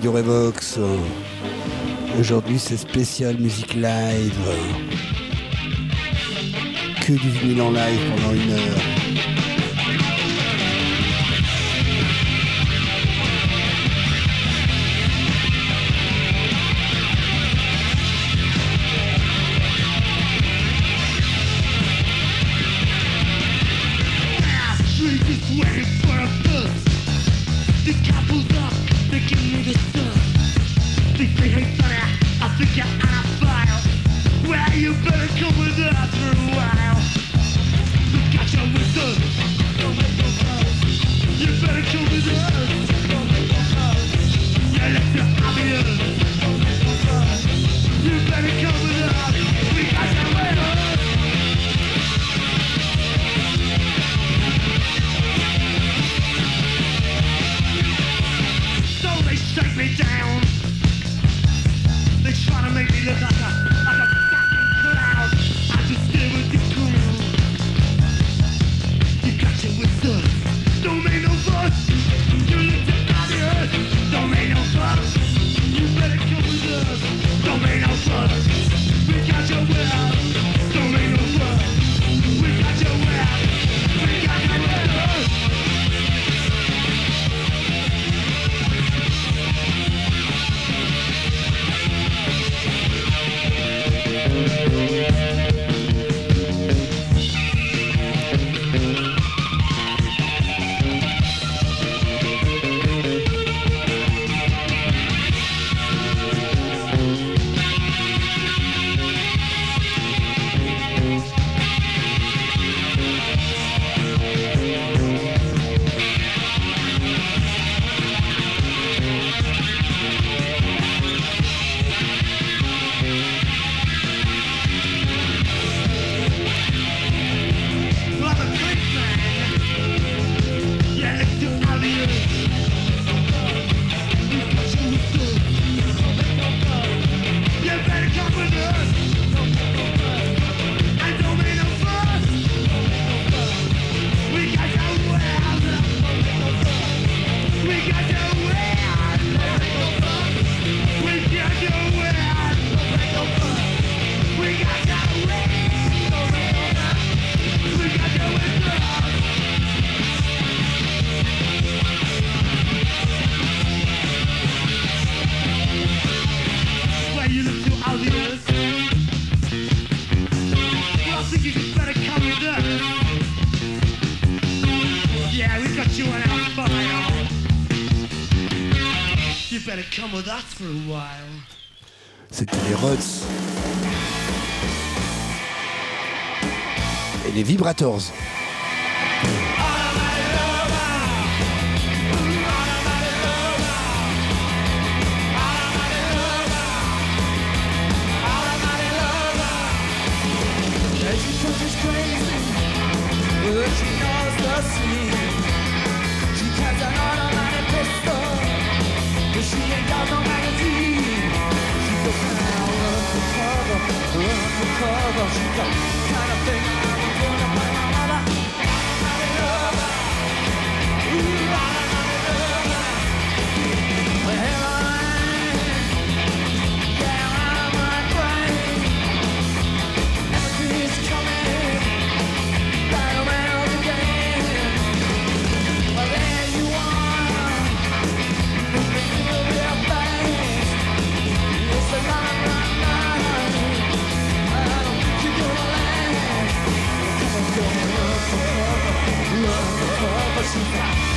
Radio Revox. Aujourd'hui, c'est spécial musique live. Que du vinyle en live pendant une heure. C'était les Rods. Et les Vibrators. 커버진 건 하나 땡 ocean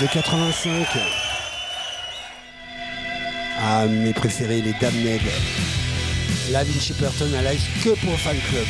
de 85. Ah, mes préférés, les Damned. Lavin Shepperton, un live que pour Fan Club.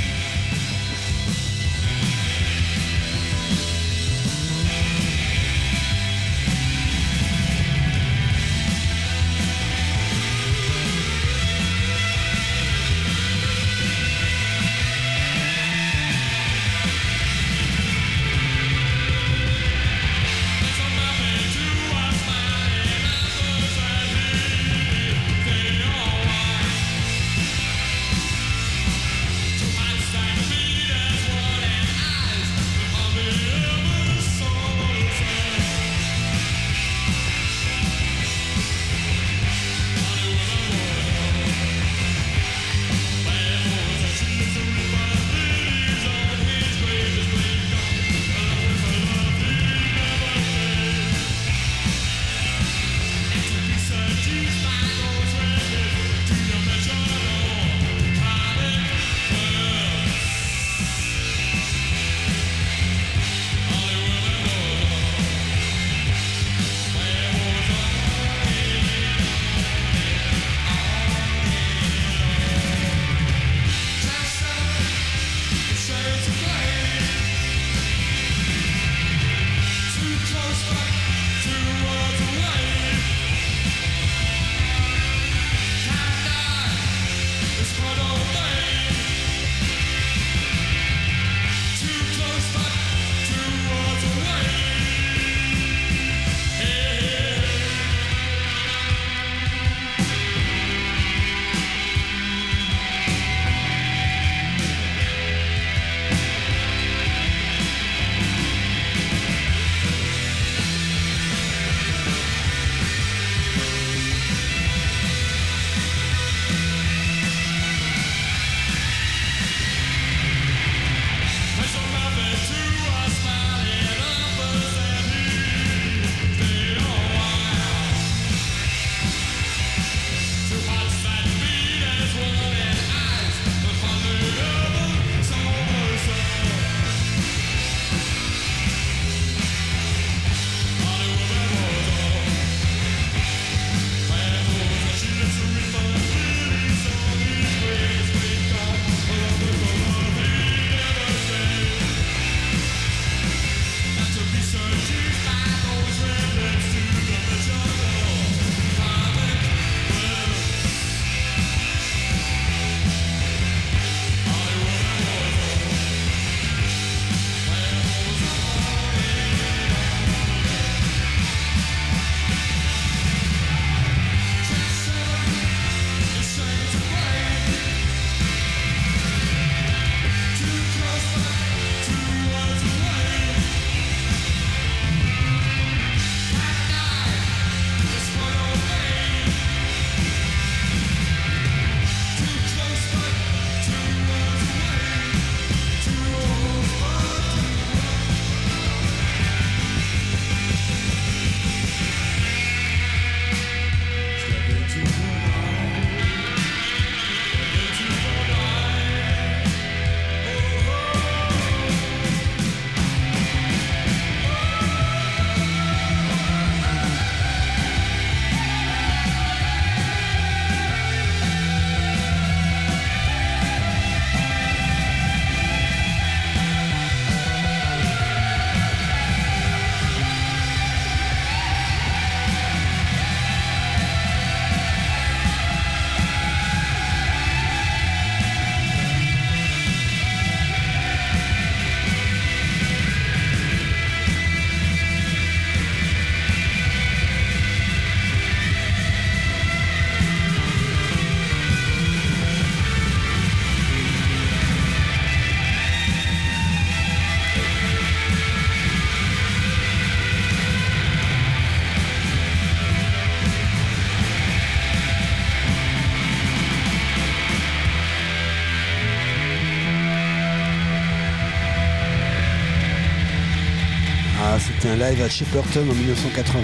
Un live à Shepperton en 1980.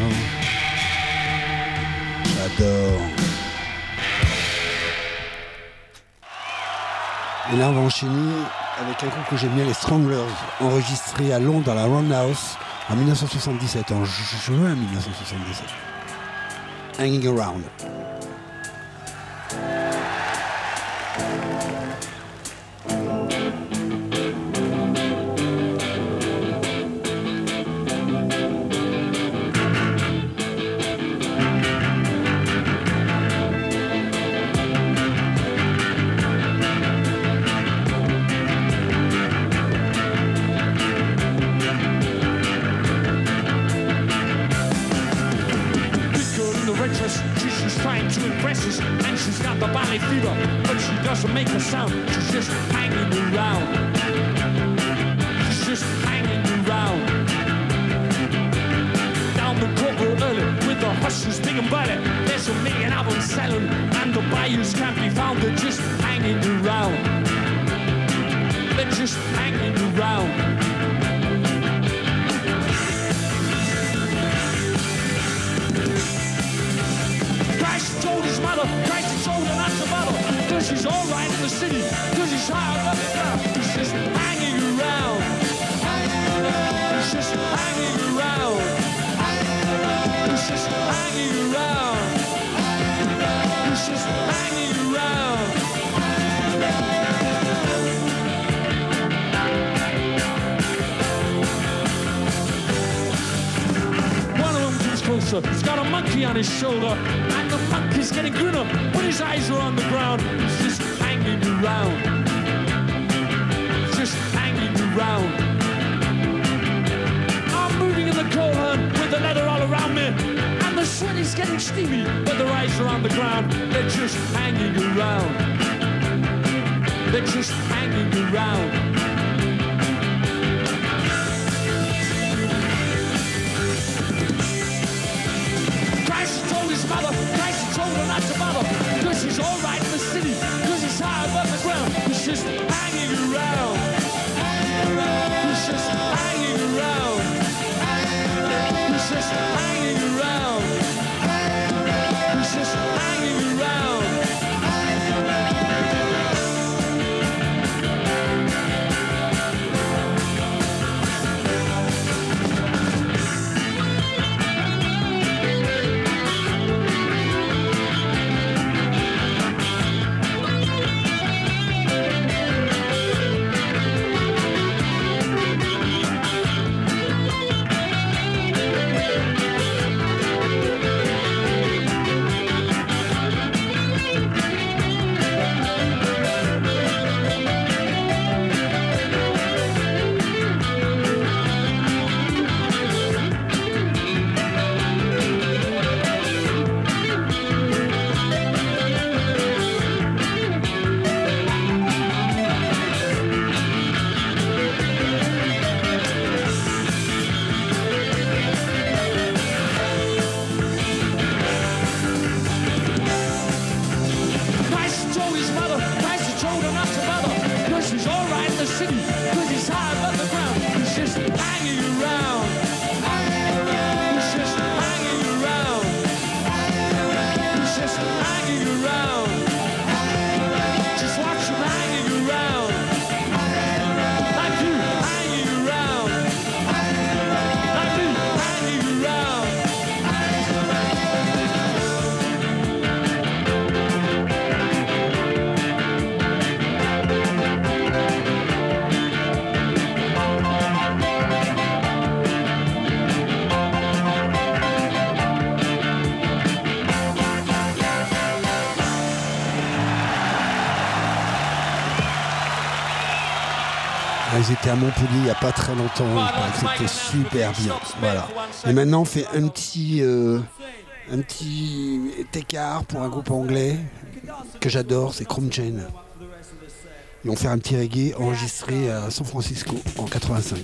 J'adore. Et là, on va enchaîner avec un groupe que j'aime bien, les Stranglers, enregistré à Londres dans la Roundhouse En 1977, en juin 1977. Hanging Around. guys are on the ground. He's just hanging around. Just hanging around. I'm moving in the coal hunt with the leather all around me. And the sweat is getting steamy, but the eyes are on the ground. They're just hanging around. They're just hanging around. Montpellier il n'y a pas très longtemps. C'était super bien. Voilà. Et maintenant, on fait un petit, euh, un petit écart pour un groupe anglais que j'adore, c'est Chrome Chain. Ils vont faire un petit reggae enregistré à San Francisco en 85.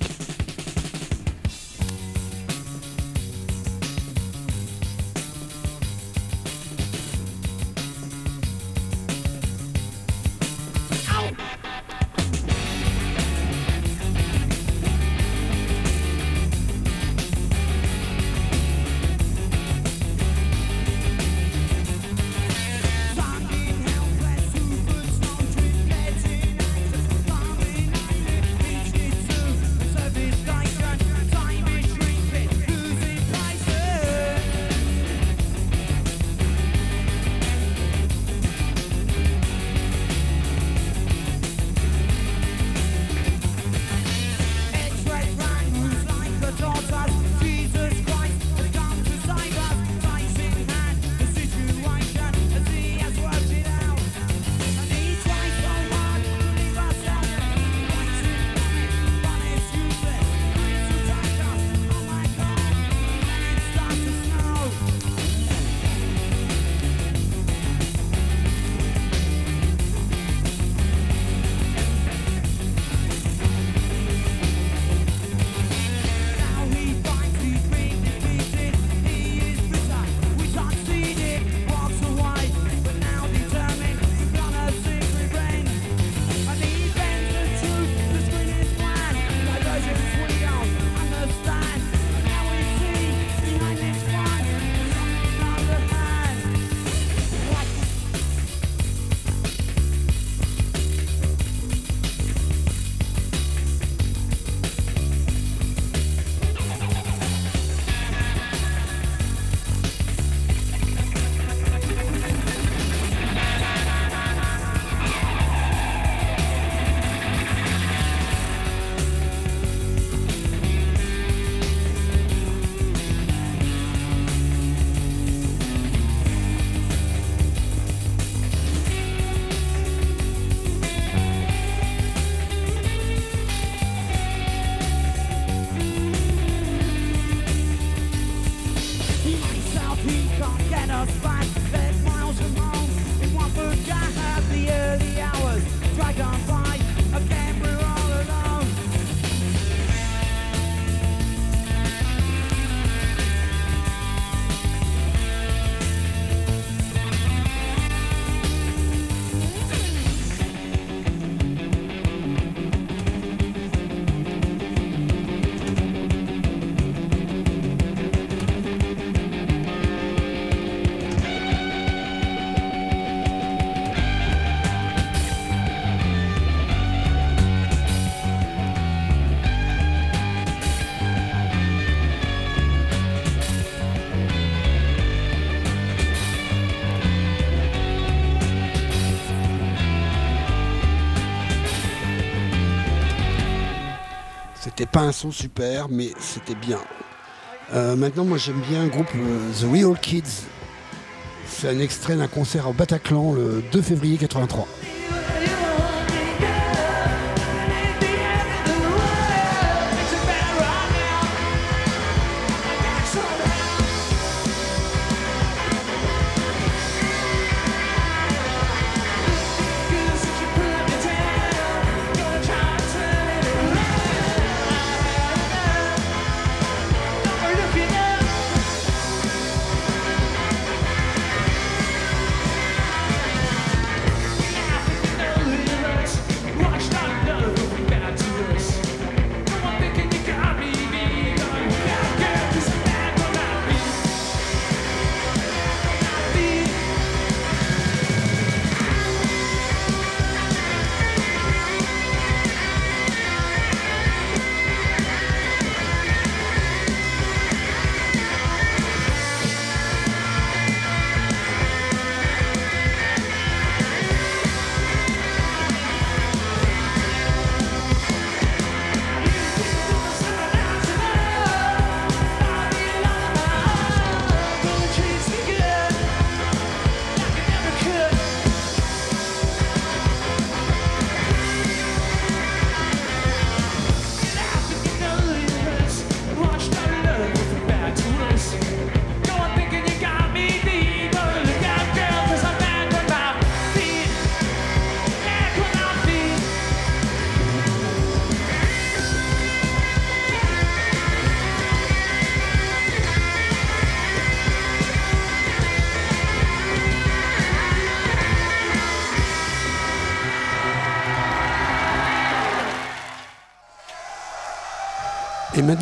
Un son super, mais c'était bien. Euh, maintenant, moi j'aime bien un groupe euh, The Real Kids. C'est un extrait d'un concert au Bataclan le 2 février 83.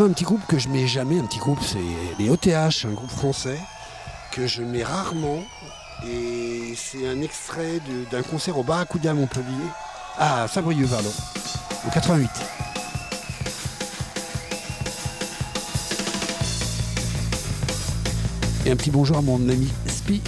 Un petit groupe que je mets jamais, un petit groupe, c'est les OTH, un groupe français que je mets rarement. Et c'est un extrait d'un concert au Barracuda à Montpellier. Ah, Saint-Brieuc, pardon. En 88. Et un petit bonjour à mon ami Spi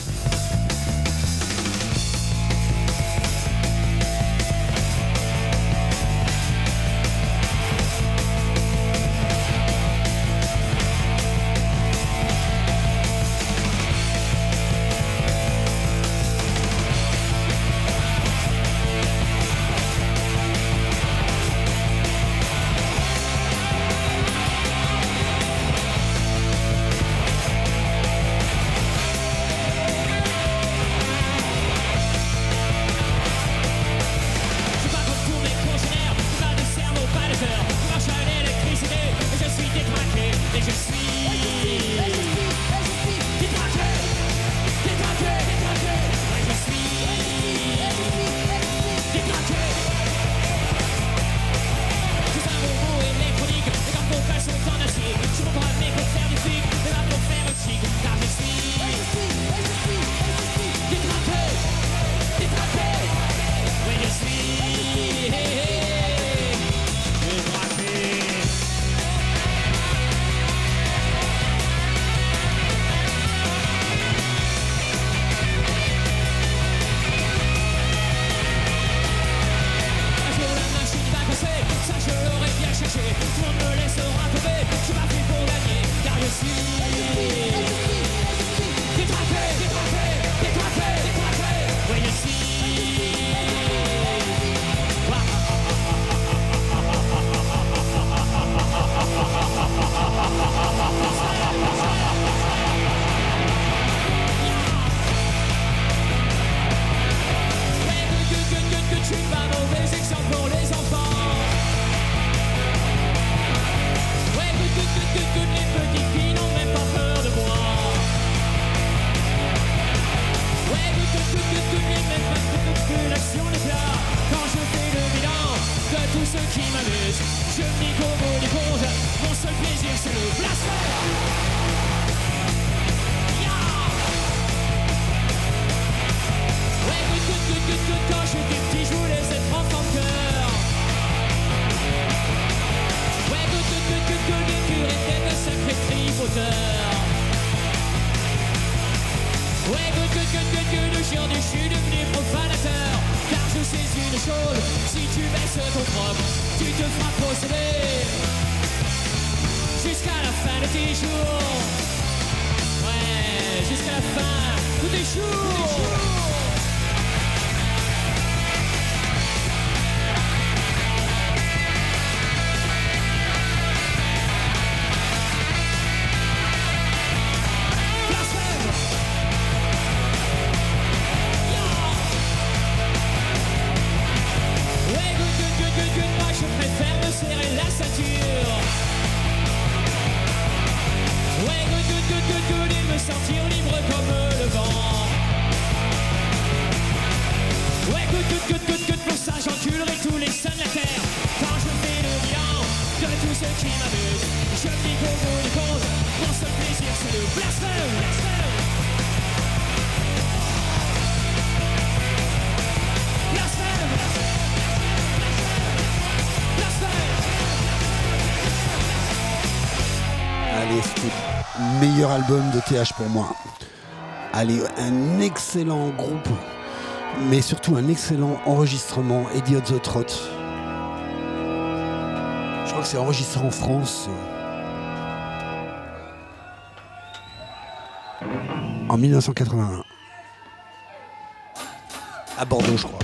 de TH pour moi. Allez, un excellent groupe, mais surtout un excellent enregistrement, Eddie the Trot. Je crois que c'est enregistré en France. En 1981. À Bordeaux, je crois.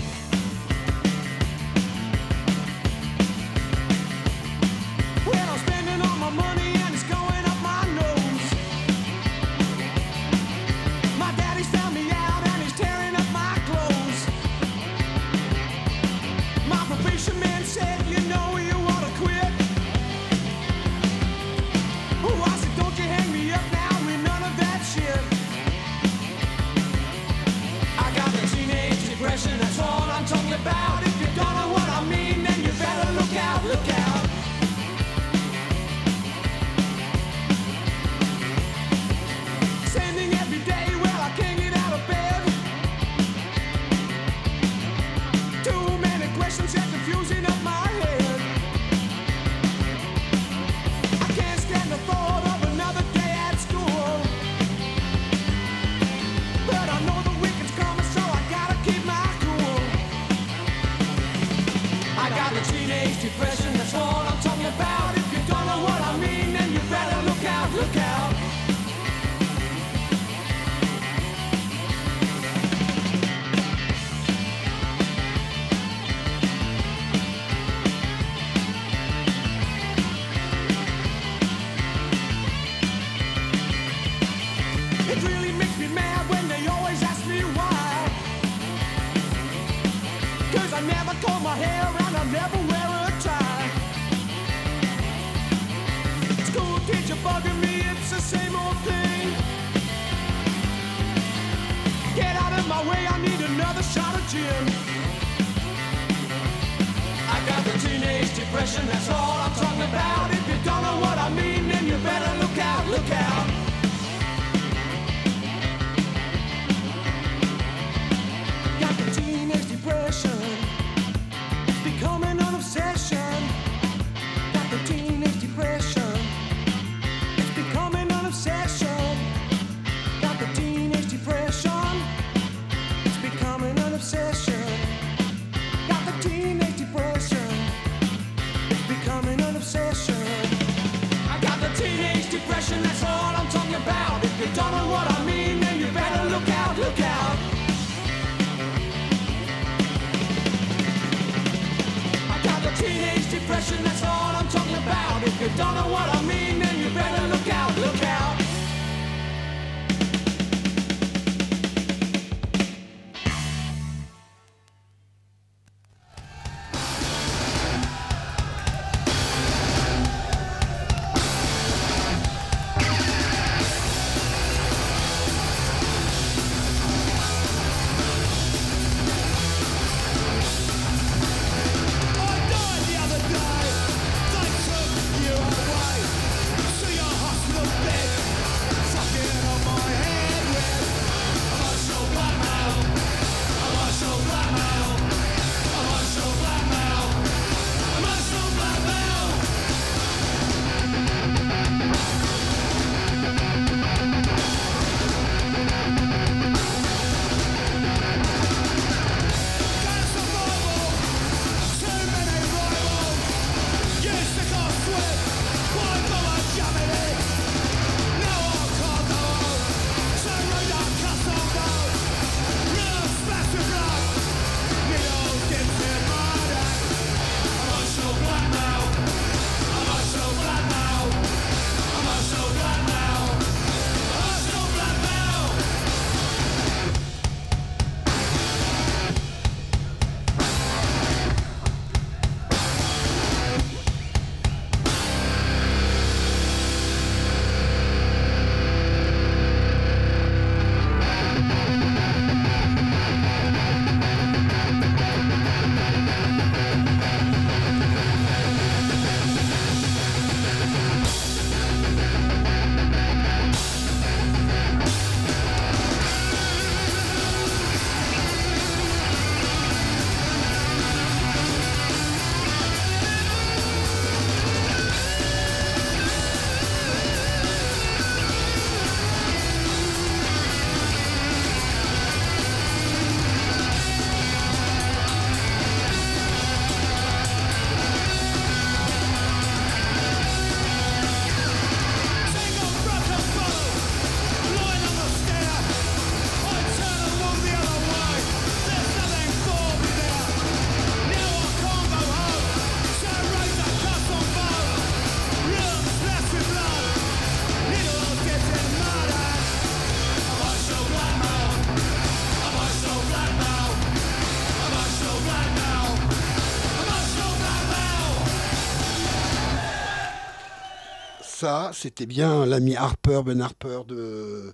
C'était bien l'ami Harper, Ben Harper de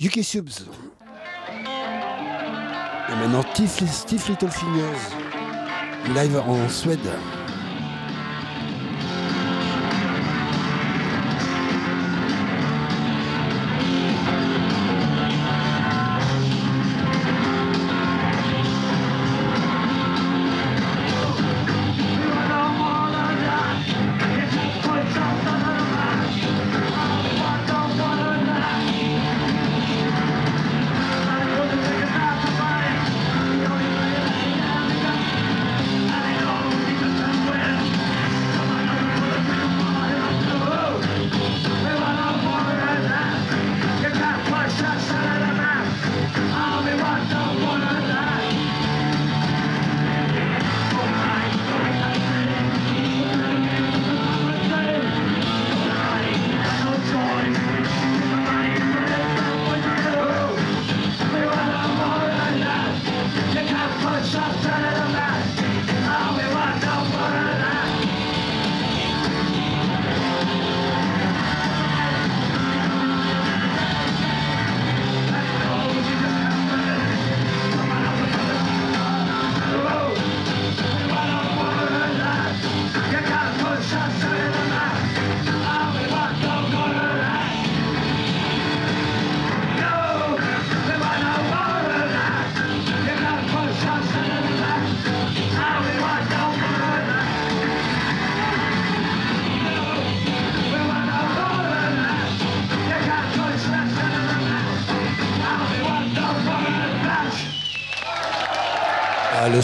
UK Subs. Et maintenant, Steve, Steve Littlefingers, live en Suède.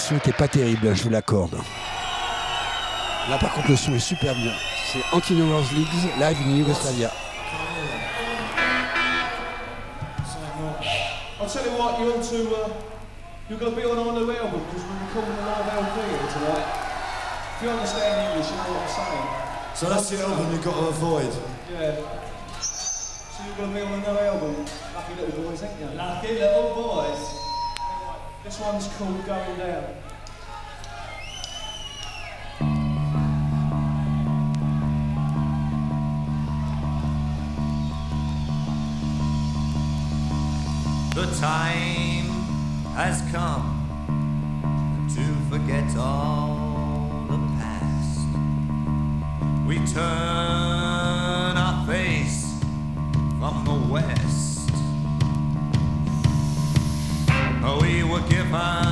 Son n'était pas terrible, je vous l'accorde. Là par contre le son est super bien. C'est Antino Wars Leagues live in Yugoslavia. I'll tell you what, you want to, uh, you're going to be on our new album because we're recording a live LP here tonight. If you understand English, you know what I'm saying. So that's the album you've got to avoid? Yeah. So you're going to be on a new album, Lucky Little Boys, ain't you? Lucky Little Boys. This one's called Going Down. The time has come to forget all the past. We turn mind.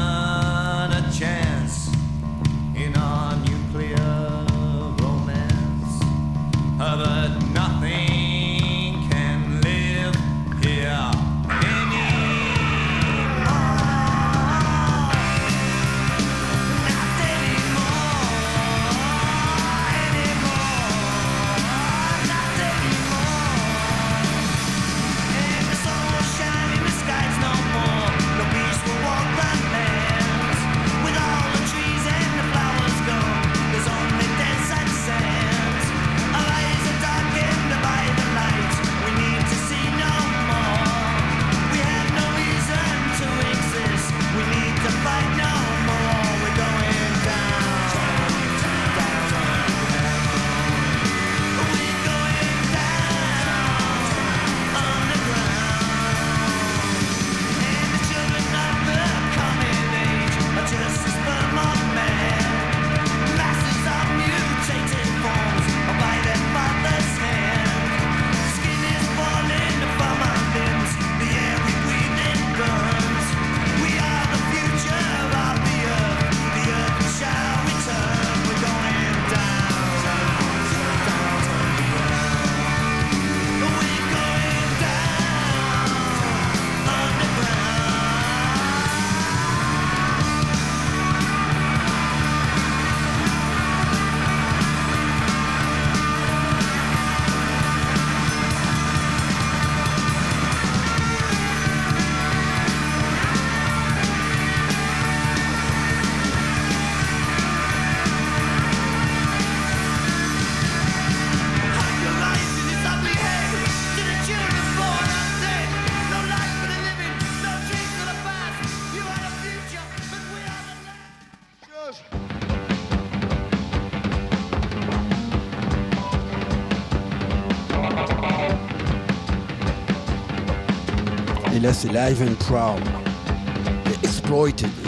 Et là, c'est Live and Proud. Exploited.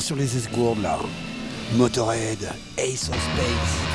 Sur les esgourdes là. Motorhead, Ace of Space.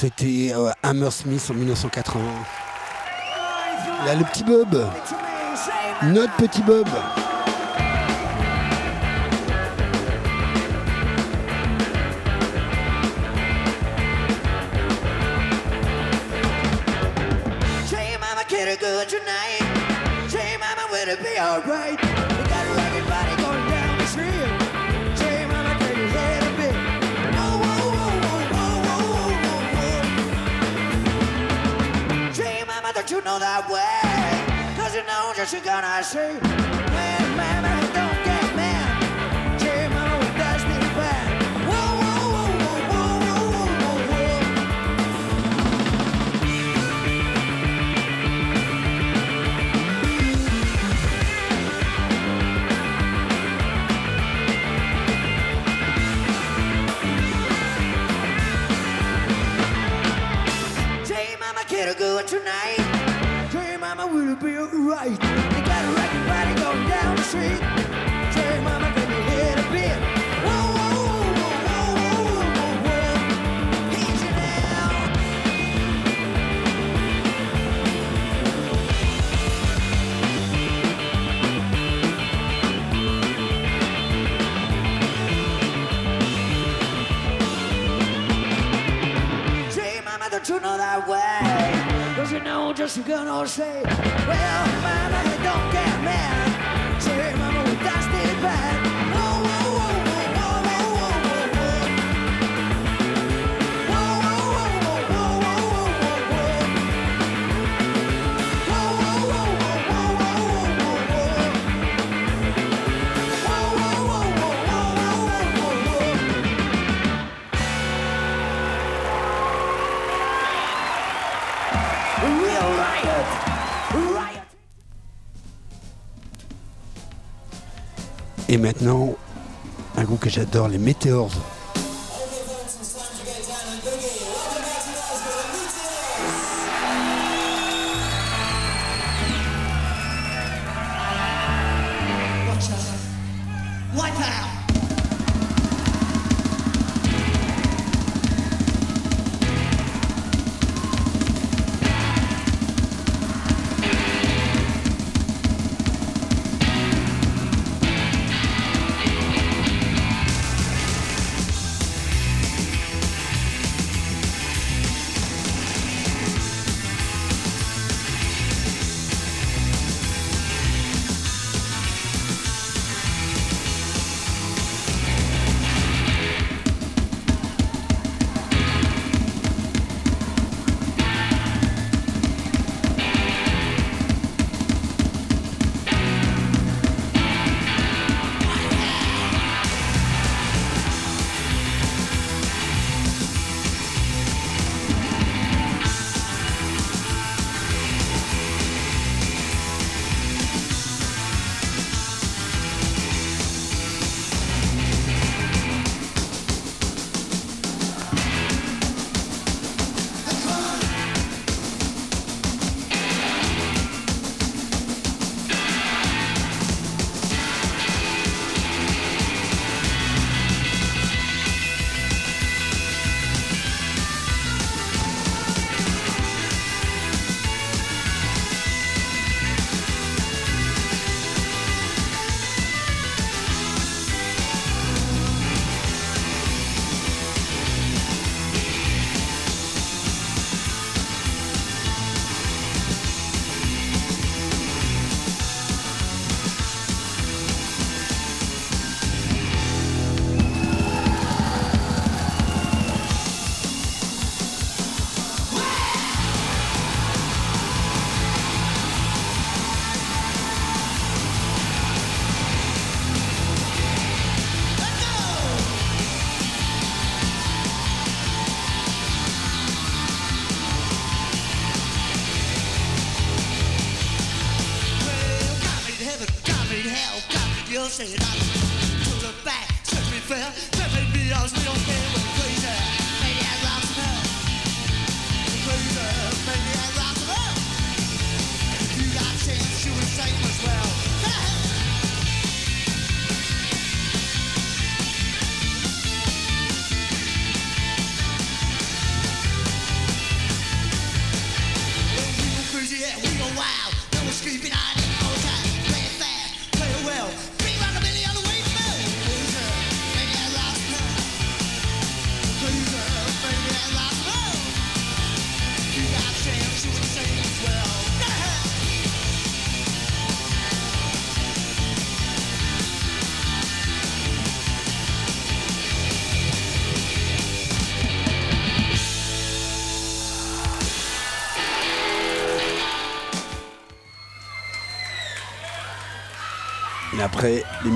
C'était euh, Hammersmith en 1980. Là, le petit Bob. Notre petit Bob. Say, mama, get good tonight. Say, you know that way? Cause you know just you're gonna see. When mama don't get mad. Mama, we does me bad. Whoa, whoa, whoa, whoa, whoa, whoa, whoa, whoa. Say, mama, get a good tonight. Cause you know that way? 'Cause you know just gonna say, well, mama, don't get mad. Et maintenant, un groupe que j'adore, les Meteors.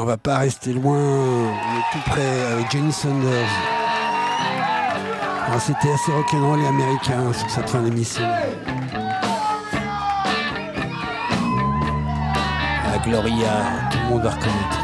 On va pas rester loin, mais tout près, avec Jenny Saunders. C'était assez rock'n'roll et américain hein, sur cette fin d'émission. La Gloria, tout le monde va reconnaître.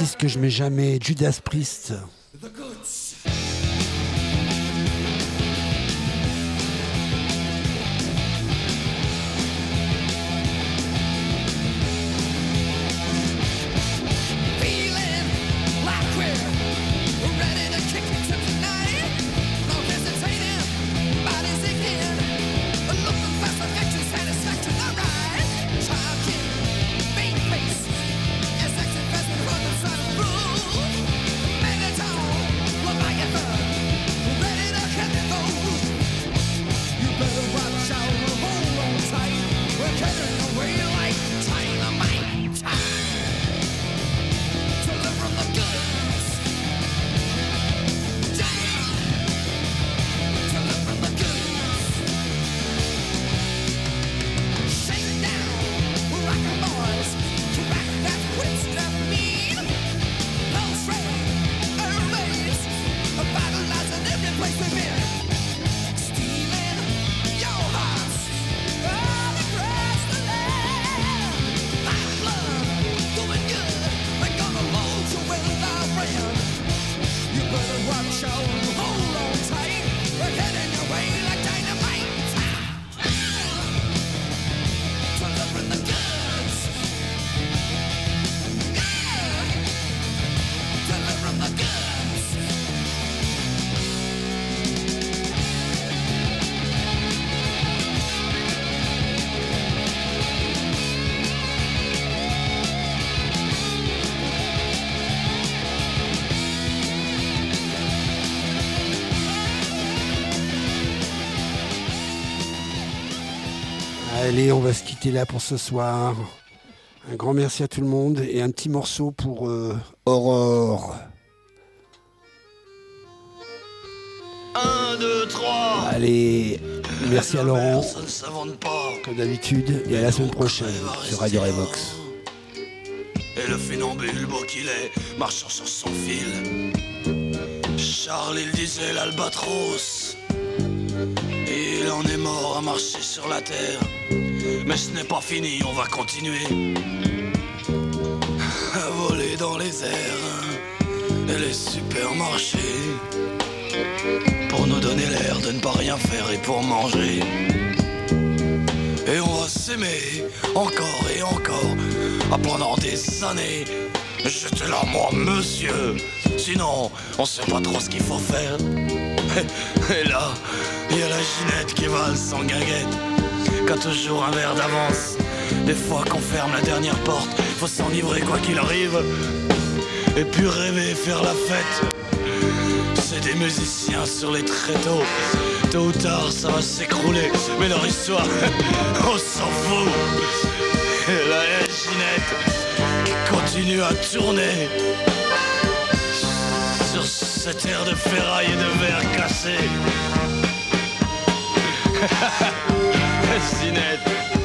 artiste que je mets jamais, Judas Priest. Allez, on va se quitter là pour ce soir. Un grand merci à tout le monde et un petit morceau pour euh, Aurore. 1, 2, 3. Allez, merci à Laurent, Ça ne s'invente pas. comme d'habitude, et à la semaine prochaine sur Radio Revox. Et le funambule, beau qu'il est, marchant sur son fil. Charles, il disait l'albatros. Il en est mort à marcher sur la terre. Mais ce n'est pas fini, on va continuer. À voler dans les airs et les supermarchés. Pour nous donner l'air de ne pas rien faire et pour manger. Et on va s'aimer encore et encore ah, pendant des années. J'étais là, moi, monsieur. Sinon, on sait pas trop ce qu'il faut faire. Et là, il y a la Ginette qui valse sans guinguette. Qu'a toujours un verre d'avance. Des fois qu'on ferme la dernière porte, faut s'enivrer quoi qu'il arrive. Et puis rêver, faire la fête. C'est des musiciens sur les tréteaux. Tôt ou tard, ça va s'écrouler. Mais leur histoire, on s'en fout. Et la Ginette qui continue à tourner cette air de ferraille et de verre cassé.